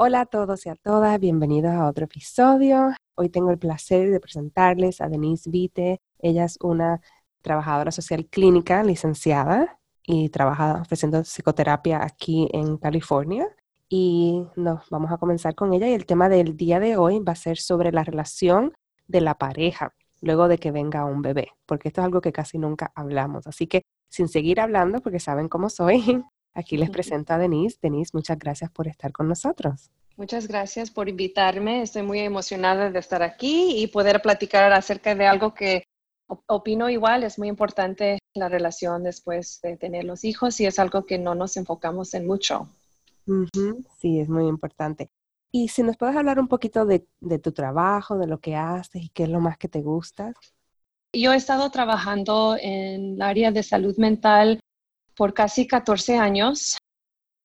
Hola a todos y a todas, bienvenidos a otro episodio. Hoy tengo el placer de presentarles a Denise Vite. Ella es una trabajadora social clínica licenciada y trabaja ofreciendo psicoterapia aquí en California. Y nos vamos a comenzar con ella y el tema del día de hoy va a ser sobre la relación de la pareja luego de que venga un bebé, porque esto es algo que casi nunca hablamos. Así que sin seguir hablando, porque saben cómo soy, aquí les presento a Denise. Denise, muchas gracias por estar con nosotros. Muchas gracias por invitarme. Estoy muy emocionada de estar aquí y poder platicar acerca de algo que opino igual. Es muy importante la relación después de tener los hijos y es algo que no nos enfocamos en mucho. Sí, es muy importante. Y si nos puedes hablar un poquito de, de, tu trabajo, de lo que haces y qué es lo más que te gusta. Yo he estado trabajando en el área de salud mental por casi 14 años.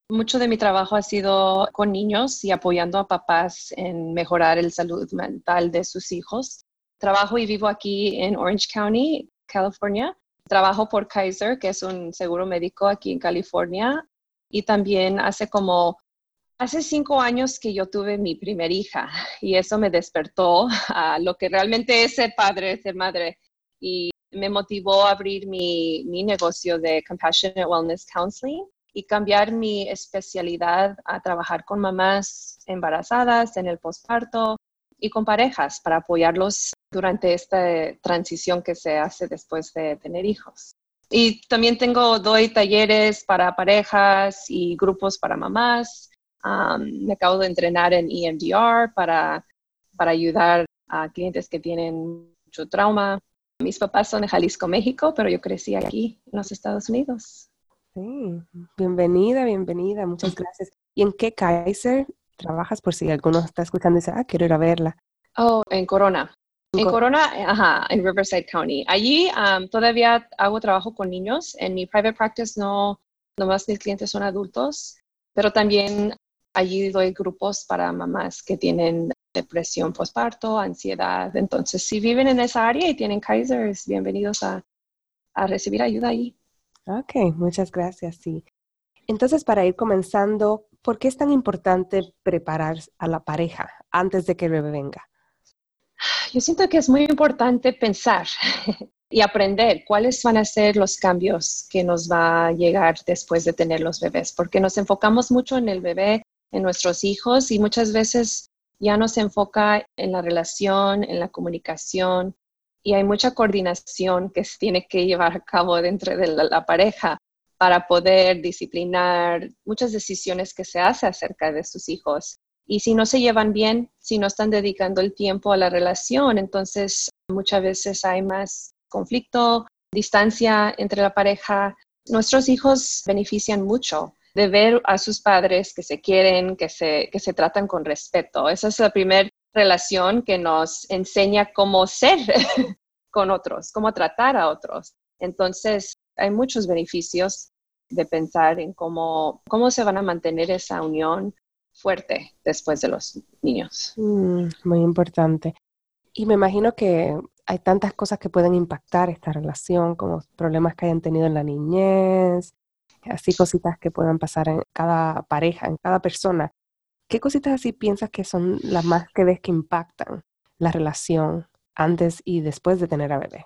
Mucho de mi trabajo ha sido con niños y apoyando a papás en mejorar el salud mental de sus hijos. Trabajo y vivo aquí en Orange County, California. Trabajo por Kaiser, que es un seguro médico aquí en California. Y también hace como, hace cinco años que yo tuve mi primer hija y eso me despertó a lo que realmente es ser padre, ser madre. Y me motivó a abrir mi, mi negocio de Compassionate Wellness Counseling y cambiar mi especialidad a trabajar con mamás embarazadas en el posparto y con parejas para apoyarlos durante esta transición que se hace después de tener hijos. Y también tengo, doy talleres para parejas y grupos para mamás. me acabo de entrenar en EMDR para, para ayudar a clientes que tienen mucho trauma. Mis papás son de Jalisco, México, pero yo crecí aquí en los Estados Unidos. Sí, bienvenida, bienvenida, muchas gracias. ¿Y en qué Kaiser trabajas? Por si alguno está escuchando y dice, ah, quiero ir a verla. Oh, en Corona. En, Corona, ajá, en Riverside County. Allí todavía hago trabajo con niños. En mi private practice no, nomás mis clientes son adultos, pero también allí doy grupos para mamás que tienen depresión postparto, ansiedad. Entonces, si viven en esa área y tienen Kaisers, bienvenidos a, a recibir ayuda allí. Ok, muchas gracias, sí. Entonces, para ir comenzando, ¿por qué es tan importante preparar a la pareja antes de que el bebé venga? Yo siento que es muy importante pensar y aprender cuáles van a ser los cambios que nos va a llegar después de tener los bebés, porque nos enfocamos mucho en el bebé, en nuestros hijos y muchas veces ya nos enfoca en la relación, en la comunicación, y hay mucha coordinación que se tiene que llevar a cabo dentro de la, pareja para poder disciplinar muchas decisiones que se hace acerca de sus hijos. Y si no se llevan bien, si no están dedicando el tiempo a la relación, entonces muchas veces hay más conflicto, distancia entre la pareja. Nuestros hijos benefician mucho de ver a sus padres que se quieren, que se, que se tratan con respeto. Esa es la primera relación que nos enseña cómo ser con otros, cómo tratar a otros. Entonces, hay muchos beneficios de pensar en cómo, cómo se van a mantener esa unión fuerte después de los niños. Mm, muy importante. Y me imagino que hay tantas cosas que pueden impactar esta relación, como problemas que hayan tenido en la niñez, así cositas que puedan pasar en cada pareja, en cada persona. ¿Qué cositas así piensas que son las más que ves que impactan la relación antes y después de tener a bebé?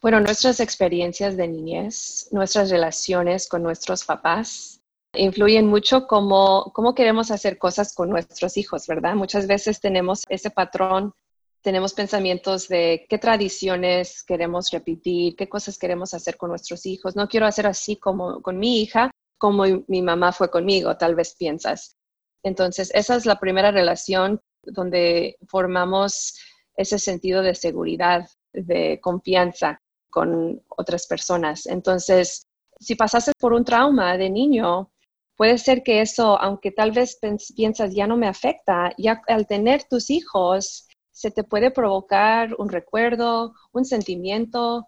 Bueno, nuestras experiencias de niñez, nuestras relaciones con nuestros papás influyen mucho cómo, cómo queremos hacer cosas con nuestros hijos, ¿verdad? Muchas veces tenemos ese patrón, tenemos pensamientos de qué tradiciones queremos repetir, qué cosas queremos hacer con nuestros hijos. No quiero hacer así como con mi hija, como mi mamá fue conmigo, tal vez piensas. Entonces, esa es la primera relación donde formamos ese sentido de seguridad, de confianza. con otras personas. Entonces, si pasaste por un trauma de niño, puede ser que eso, aunque tal vez piensas ya no me afecta, ya al tener tus hijos, se te puede provocar un recuerdo, un sentimiento.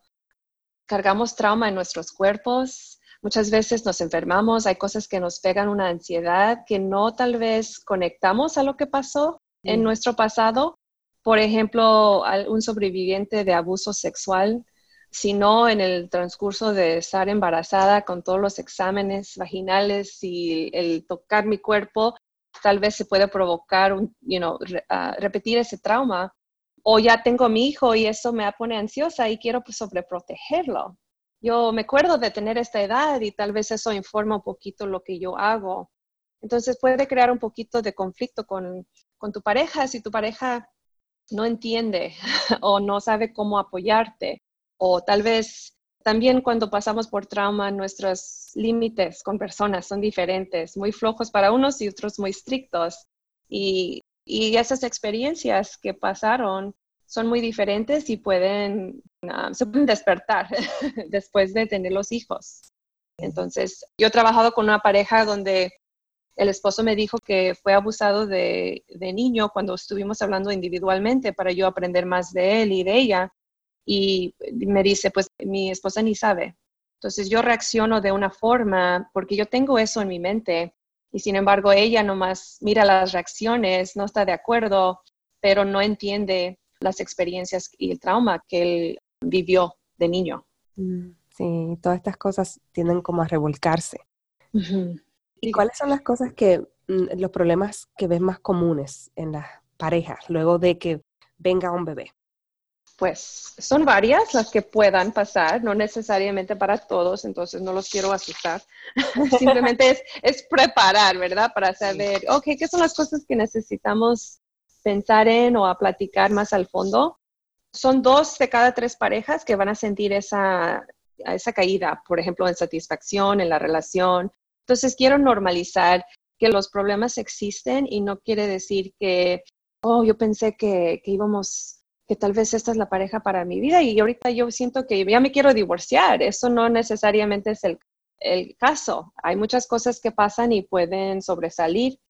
Cargamos trauma en nuestros cuerpos. Muchas veces nos enfermamos, hay cosas que nos pegan una ansiedad que no tal vez conectamos a lo que pasó en nuestro pasado. Por ejemplo, un sobreviviente de abuso sexual sino en el transcurso de estar embarazada con todos los exámenes vaginales y el tocar mi cuerpo, tal vez se puede provocar, un, you ah, repetir ese trauma. O ya tengo mi hijo y eso me pone ansiosa y quiero pues, sobreprotegerlo. Yo me acuerdo de tener esta edad y tal vez eso informa un poquito lo que yo hago. Entonces puede crear un poquito de conflicto con, con tu pareja si tu pareja no entiende o no sabe cómo apoyarte o tal vez también cuando pasamos por trauma, nuestros límites con personas son diferentes, muy flojos para unos y otros muy estrictos. Y, esas experiencias que pasaron son muy diferentes y pueden, ah, se pueden despertar después de tener los hijos. Entonces, yo he trabajado con una pareja donde el esposo me dijo que fue abusado de, de niño cuando estuvimos hablando individualmente para yo aprender más de él y de ella y me dice, pues mi esposa ni sabe. Entonces yo reacciono de una forma porque yo tengo eso en mi mente y sin embargo ella nomás mira las reacciones, no está de acuerdo, pero no entiende las experiencias y el trauma que él vivió de niño. Mm, sí, todas estas cosas tienden como a revolcarse. ¿Y cuáles son las cosas que, mm, los problemas que ves más comunes en las parejas luego de que venga un bebé? Pues son varias las que puedan pasar, no necesariamente para todos, entonces no los quiero asustar. Simplemente es, preparar, ¿verdad? Para saber, ok, ¿qué son las cosas que necesitamos pensar en o a platicar más al fondo? Son dos de cada tres parejas que van a sentir esa, esa caída, por ejemplo, en satisfacción, en la relación. Entonces quiero normalizar que los problemas existen y no quiere decir que, oh, yo pensé que, que íbamos que tal vez esta es la pareja para mi vida y ahorita yo siento que ya me quiero divorciar. Eso no necesariamente es el, el caso. Hay muchas cosas que pasan y pueden sobresalir.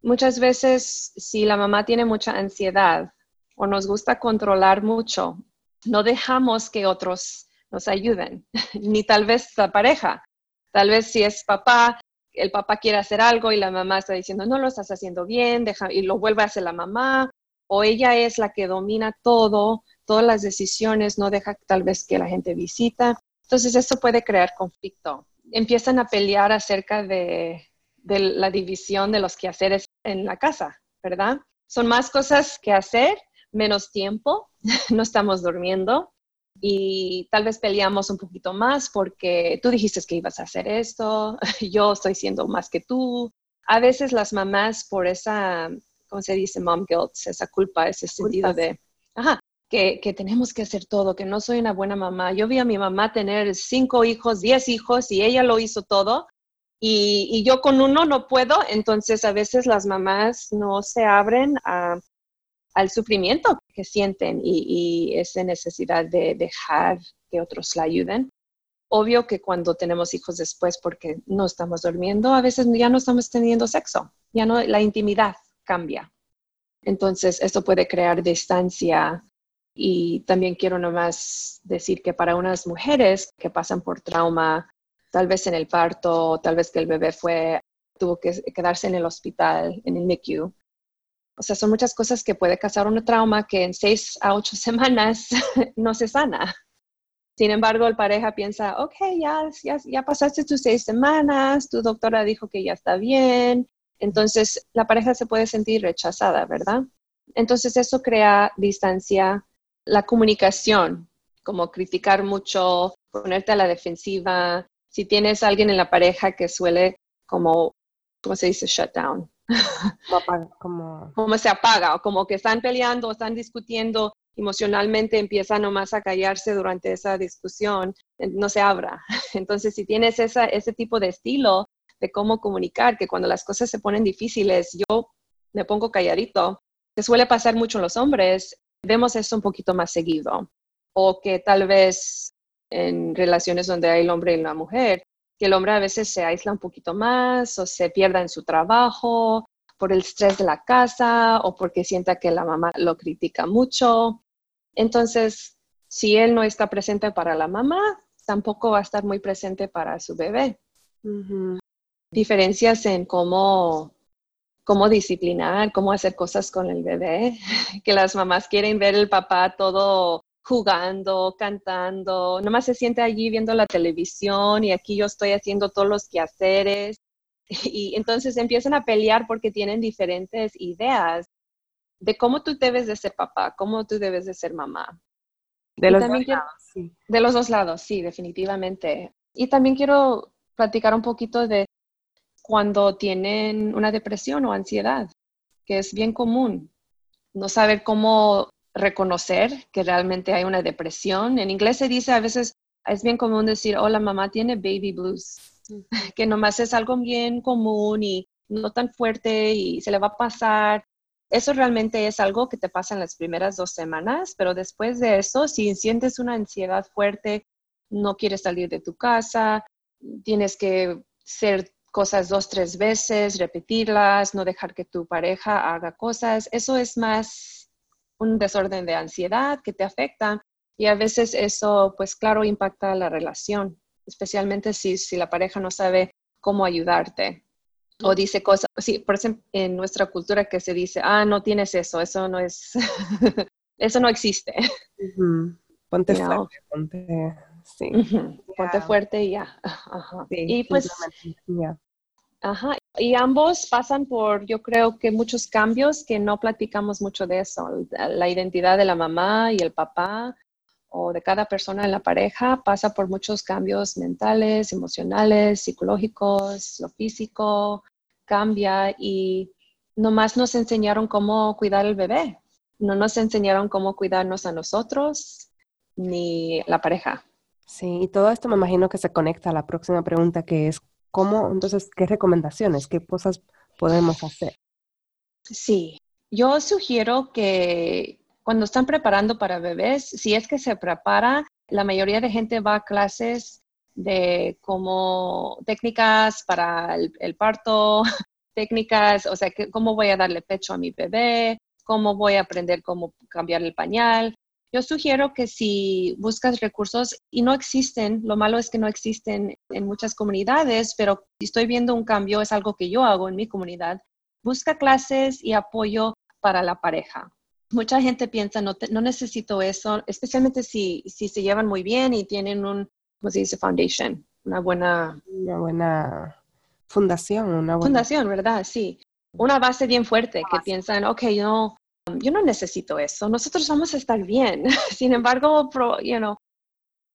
Muchas veces, si la mamá tiene mucha ansiedad o nos gusta controlar mucho, no dejamos que otros nos ayuden, ni tal vez la pareja. Tal vez si es papá, el papá quiere hacer algo y la mamá está diciendo, no lo estás haciendo bien, deja, y lo vuelve a hacer la mamá, o ella es la que domina todo, todas las decisiones, no deja tal vez que la gente visita. Entonces eso puede crear conflicto. Empiezan a pelear acerca de, la división de los quehaceres en la casa, ¿verdad? Son más cosas que hacer, menos tiempo, no estamos durmiendo y tal vez peleamos un poquito más porque tú dijiste que ibas a hacer esto, yo estoy siendo más que tú. A veces las mamás por esa ¿cómo se dice? Mom guilt, esa culpa, ese sentido de, ajá, que, que, tenemos que hacer todo, que no soy una buena mamá. Yo vi a mi mamá tener cinco hijos, diez hijos y ella lo hizo todo y, y yo con uno no puedo, entonces a veces las mamás no se abren a, al sufrimiento que sienten y, y esa necesidad de dejar que otros la ayuden obvio que cuando tenemos hijos después porque no estamos durmiendo, a veces ya no estamos teniendo sexo, ya no la intimidad cambia. Entonces, esto puede crear distancia y también quiero nomás decir que para unas mujeres que pasan por trauma, tal vez en el parto, tal vez que el bebé fue, tuvo que quedarse en el hospital, en el NICU. O sea, son muchas cosas que puede causar un trauma que en seis a ocho semanas no se sana. Sin embargo, el pareja piensa, ok, ya, ya, ya pasaste tus seis semanas, tu doctora dijo que ya está bien, entonces, la pareja se puede sentir rechazada, ¿verdad? Entonces, eso crea distancia. La comunicación, como criticar mucho, ponerte a la defensiva. Si tienes a alguien en la pareja que suele como, ¿cómo se dice? Shut down. Como, como... se apaga, o como que están peleando, o están discutiendo emocionalmente, empieza nomás a callarse durante esa discusión, no se abra. Entonces, si tienes ese tipo de estilo, de cómo comunicar, que cuando las cosas se ponen difíciles, yo me pongo calladito, que suele pasar mucho en los hombres, vemos eso un poquito más seguido. O que tal vez en relaciones donde hay el hombre y la mujer, que el hombre a veces se aísla un poquito más o se pierda en su trabajo por el estrés de la casa o porque sienta que la mamá lo critica mucho. Entonces, si él no está presente para la mamá, tampoco va a estar muy presente para su bebé. Diferencias en cómo, cómo disciplinar, cómo hacer cosas con el bebé, que las mamás quieren ver el papá todo jugando, cantando, nomás se siente allí viendo la televisión y aquí yo estoy haciendo todos los quehaceres. Y entonces empiezan a pelear porque tienen diferentes ideas de cómo tú debes de ser papá, cómo tú debes de ser mamá. De los dos lados, sí. De los dos lados, sí, definitivamente. Y también quiero platicar un poquito de cuando tienen una depresión o ansiedad, que es bien común. No saber cómo reconocer que realmente hay una depresión. En inglés se dice a veces, es bien común decir, hola mamá tiene baby blues, que nomás es algo bien común y no tan fuerte y se le va a pasar. Eso realmente es algo que te pasa en las primeras dos semanas, pero después de eso, si sientes una ansiedad fuerte, no quieres salir de tu casa, tienes que hacer cosas dos, tres veces, repetirlas, no dejar que tu pareja haga cosas, eso es más un desorden de ansiedad que te afecta y a veces eso, pues claro, impacta la relación, especialmente si, si la pareja no sabe cómo ayudarte o dice cosas, sí, por ejemplo, en nuestra cultura que se dice, ah, no tienes eso, eso no es, eso no existe. Ponte fuerte, ponte, sí. ponte fuerte y ya. y pues, ajá. Y ambos pasan por, yo creo que muchos cambios que no platicamos mucho de eso, la identidad de la mamá y el papá o de cada persona en la pareja pasa por muchos cambios mentales, emocionales, psicológicos, lo físico, cambia y nomás nos enseñaron cómo cuidar al bebé, no nos enseñaron cómo cuidarnos a nosotros ni la pareja. Sí, y todo esto me imagino que se conecta a la próxima pregunta que es, ¿cómo, entonces, qué recomendaciones, qué cosas podemos hacer? Sí, yo sugiero que cuando están preparando para bebés, si es que se prepara, la mayoría de gente va a clases de como técnicas para el, parto, técnicas, o sea, cómo voy a darle pecho a mi bebé, cómo voy a aprender cómo cambiar el pañal. Yo sugiero que si buscas recursos y no existen, lo malo es que no existen en muchas comunidades, pero si estoy viendo un cambio, es algo que yo hago en mi comunidad, busca clases y apoyo para la pareja mucha gente piensa, no, no necesito eso, especialmente si, si se llevan muy bien y tienen un, ¿cómo se dice? Foundation, una buena... Una buena fundación, una buena... Fundación, ¿verdad? Sí. Una base bien fuerte que piensan, ok, yo, yo no necesito eso, nosotros vamos a estar bien. Sin embargo, you know,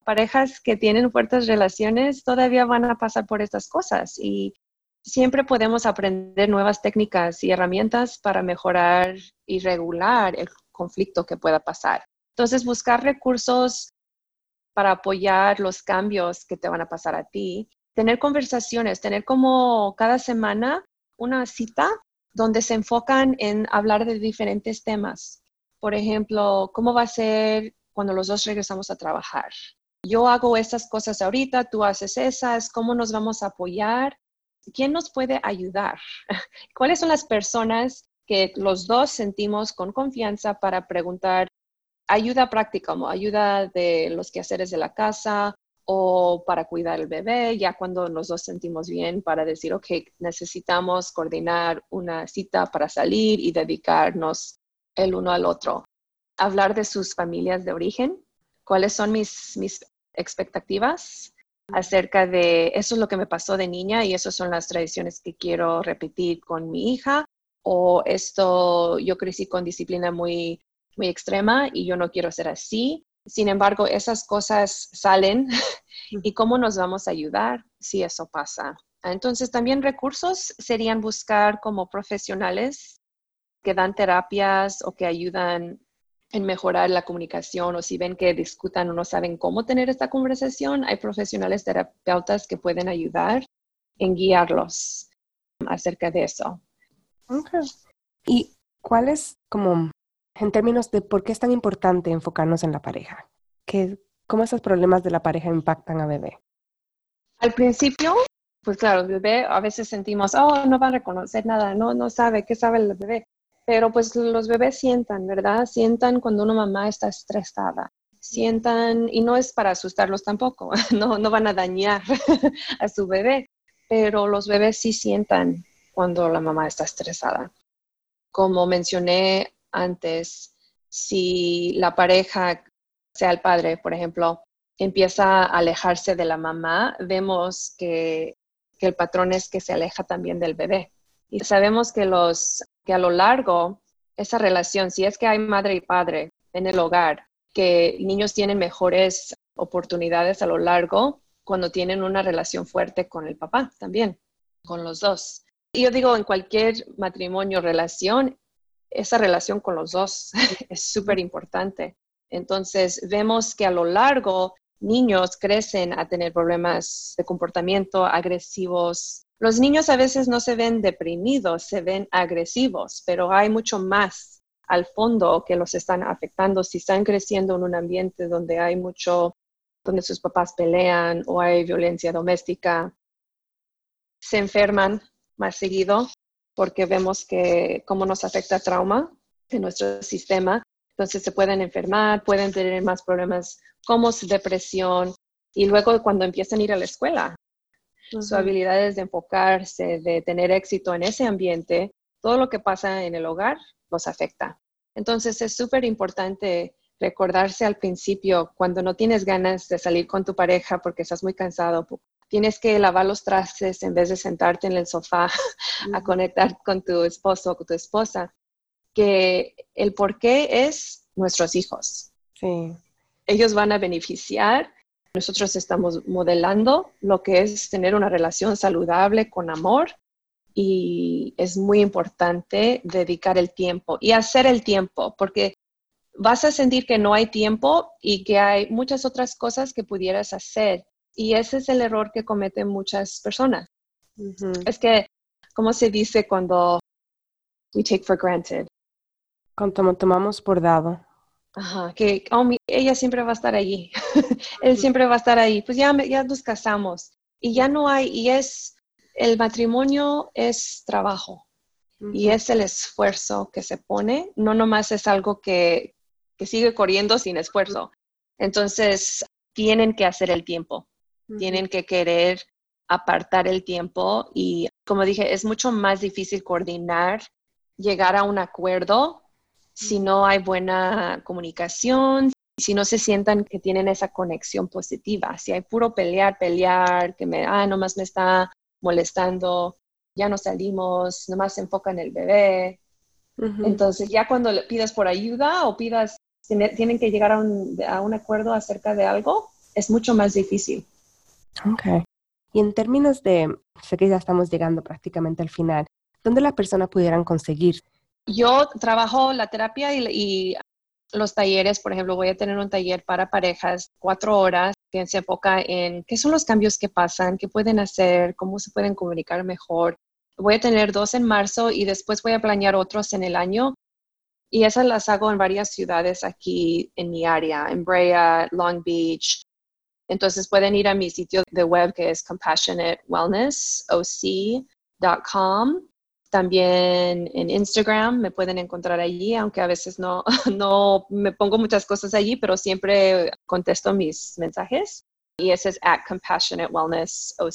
parejas que tienen fuertes relaciones todavía van a pasar por estas cosas y siempre podemos aprender nuevas técnicas y herramientas para mejorar y regular el conflicto que pueda pasar. Entonces, buscar recursos para apoyar los cambios que te van a pasar a ti, tener conversaciones, tener como cada semana una cita donde se enfocan en hablar de diferentes temas. Por ejemplo, ¿cómo va a ser cuando los dos regresamos a trabajar? Yo hago estas cosas ahorita, tú haces esas, ¿cómo nos vamos a apoyar ¿quién nos puede ayudar? ¿Cuáles son las personas que los dos sentimos con confianza para preguntar ayuda práctica, como ayuda de los quehaceres de la casa o para cuidar el bebé, ya cuando los dos sentimos bien para decir, ok, necesitamos coordinar una cita para salir y dedicarnos el uno al otro. Hablar de sus familias de origen, cuáles son mis, mis expectativas acerca de eso es lo que me pasó de niña y esas son las tradiciones que quiero repetir con mi hija o esto yo crecí con disciplina muy muy extrema y yo no quiero ser así. Sin embargo, esas cosas salen y cómo nos vamos a ayudar si eso pasa. Entonces, también recursos serían buscar como profesionales que dan terapias o que ayudan en mejorar la comunicación o si ven que discutan o no saben cómo tener esta conversación, hay profesionales terapeutas que pueden ayudar en guiarlos acerca de eso. ¿Y cuál es como, en términos de por qué es tan importante enfocarnos en la pareja? ¿Qué, ¿Cómo esos problemas de la pareja impactan a bebé? Al principio, pues claro, el bebé a veces sentimos, oh, no va a reconocer nada, no, no sabe, ¿qué sabe el bebé? Pero pues los bebés sientan, ¿verdad? Sientan cuando una mamá está estresada. Sientan, y no es para asustarlos tampoco, no, no van a dañar a su bebé, pero los bebés sí sientan cuando la mamá está estresada. Como mencioné antes, si la pareja, sea el padre, por ejemplo, empieza a alejarse de la mamá, vemos que, el patrón es que se aleja también del bebé. Y sabemos que, los, que a lo largo, esa relación, si es que hay madre y padre en el hogar, que niños tienen mejores oportunidades a lo largo cuando tienen una relación fuerte con el papá también, con los dos. Y yo digo, en cualquier matrimonio, relación, esa relación con los dos es súper importante. Entonces, vemos que a lo largo niños crecen a tener problemas de comportamiento agresivos. Los niños a veces no se ven deprimidos, se ven agresivos, pero hay mucho más al fondo que los están afectando si están creciendo en un ambiente donde hay mucho, donde sus papás pelean o hay violencia doméstica. Se enferman más seguido porque vemos que cómo nos afecta trauma en nuestro sistema. Entonces se pueden enfermar, pueden tener más problemas como depresión y luego cuando empiezan a ir a la escuela, sus habilidades de enfocarse, de tener éxito en ese ambiente, todo lo que pasa en el hogar los afecta. Entonces es súper importante recordarse al principio cuando no tienes ganas de salir con tu pareja porque estás muy cansado, tienes que lavar los trastes en vez de sentarte en el sofá a conectar con tu esposo o con tu esposa, que el por qué es nuestros hijos. Sí. Ellos van a beneficiar. Nosotros estamos modelando lo que es tener una relación saludable con amor y es muy importante dedicar el tiempo y hacer el tiempo porque vas a sentir que no hay tiempo y que hay muchas otras cosas que pudieras hacer y ese es el error que cometen muchas personas. Es que, ¿cómo se dice cuando we take for granted? Cuando tomamos por dado. Ajá, que oh, ella siempre va a estar allí, él siempre va a estar ahí. Pues ya, ya nos casamos y ya no hay, y es, el matrimonio es trabajo y es el esfuerzo que se pone, no nomás es algo que, que sigue corriendo sin esfuerzo. Entonces, tienen que hacer el tiempo tienen que querer apartar el tiempo y, como dije, es mucho más difícil coordinar, llegar a un acuerdo si no hay buena comunicación, si no se sientan que tienen esa conexión positiva, si hay puro pelear, pelear, que me, ah, nomás me está molestando, ya no salimos, nomás se enfoca en el bebé. Entonces, ya cuando le pidas por ayuda o pidas, tienen que llegar a un, a un acuerdo acerca de algo, es mucho más difícil. Ok. Y en términos de, sé que ya estamos llegando prácticamente al final, ¿dónde las personas pudieran conseguir? Yo trabajo la terapia y, los talleres, por ejemplo, voy a tener un taller para parejas, cuatro horas, que se enfoca en qué son los cambios que pasan, qué pueden hacer, cómo se pueden comunicar mejor. Voy a tener dos en marzo y después voy a planear otros en el año. Y esas las hago en varias ciudades aquí en mi área, en Brea, Long Beach, entonces pueden ir a mi sitio de web que es compassionatewellnessoc.com. También en Instagram me pueden encontrar allí, aunque a veces no, no me pongo muchas cosas allí, pero siempre contesto mis mensajes. Y ese es at compassionatewellnessoc.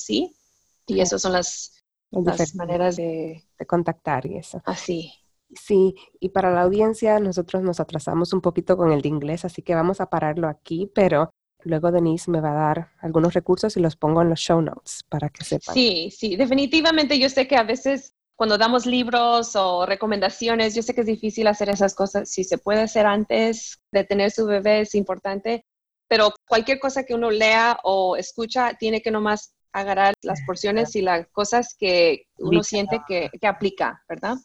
Y esas son las, las maneras de, de contactar y eso. Así. Sí, y para la audiencia nosotros nos atrasamos un poquito con el de inglés, así que vamos a pararlo aquí, pero Luego Denise me va a dar algunos recursos y los pongo en los show notes para que sepan. Sí, sí, definitivamente yo sé que a veces cuando damos libros o recomendaciones, yo sé que es difícil hacer esas cosas. Si se puede hacer antes de tener su bebé es importante, pero cualquier cosa que uno lea o escucha tiene que nomás agarrar las porciones y las cosas que uno siente que, aplica, ¿verdad?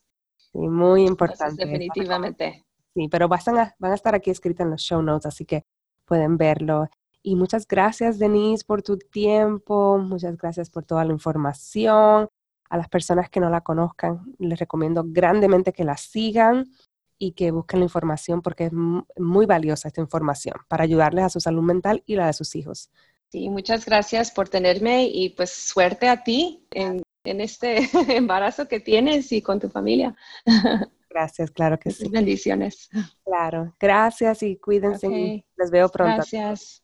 Sí, muy importante. definitivamente. Sí, pero van a, van a estar aquí escritas en los show notes, así que pueden verlo. Y muchas gracias, Denise, por tu tiempo. Muchas gracias por toda la información. A las personas que no la conozcan, les recomiendo grandemente que la sigan. y que busquen la información porque es muy valiosa esta información para ayudarles a su salud mental y la de sus hijos. Sí, muchas gracias por tenerme y pues suerte a ti en, este embarazo que tienes y con tu familia. Gracias, claro que sí. Bendiciones. Claro, gracias y cuídense. Les veo pronto. Gracias.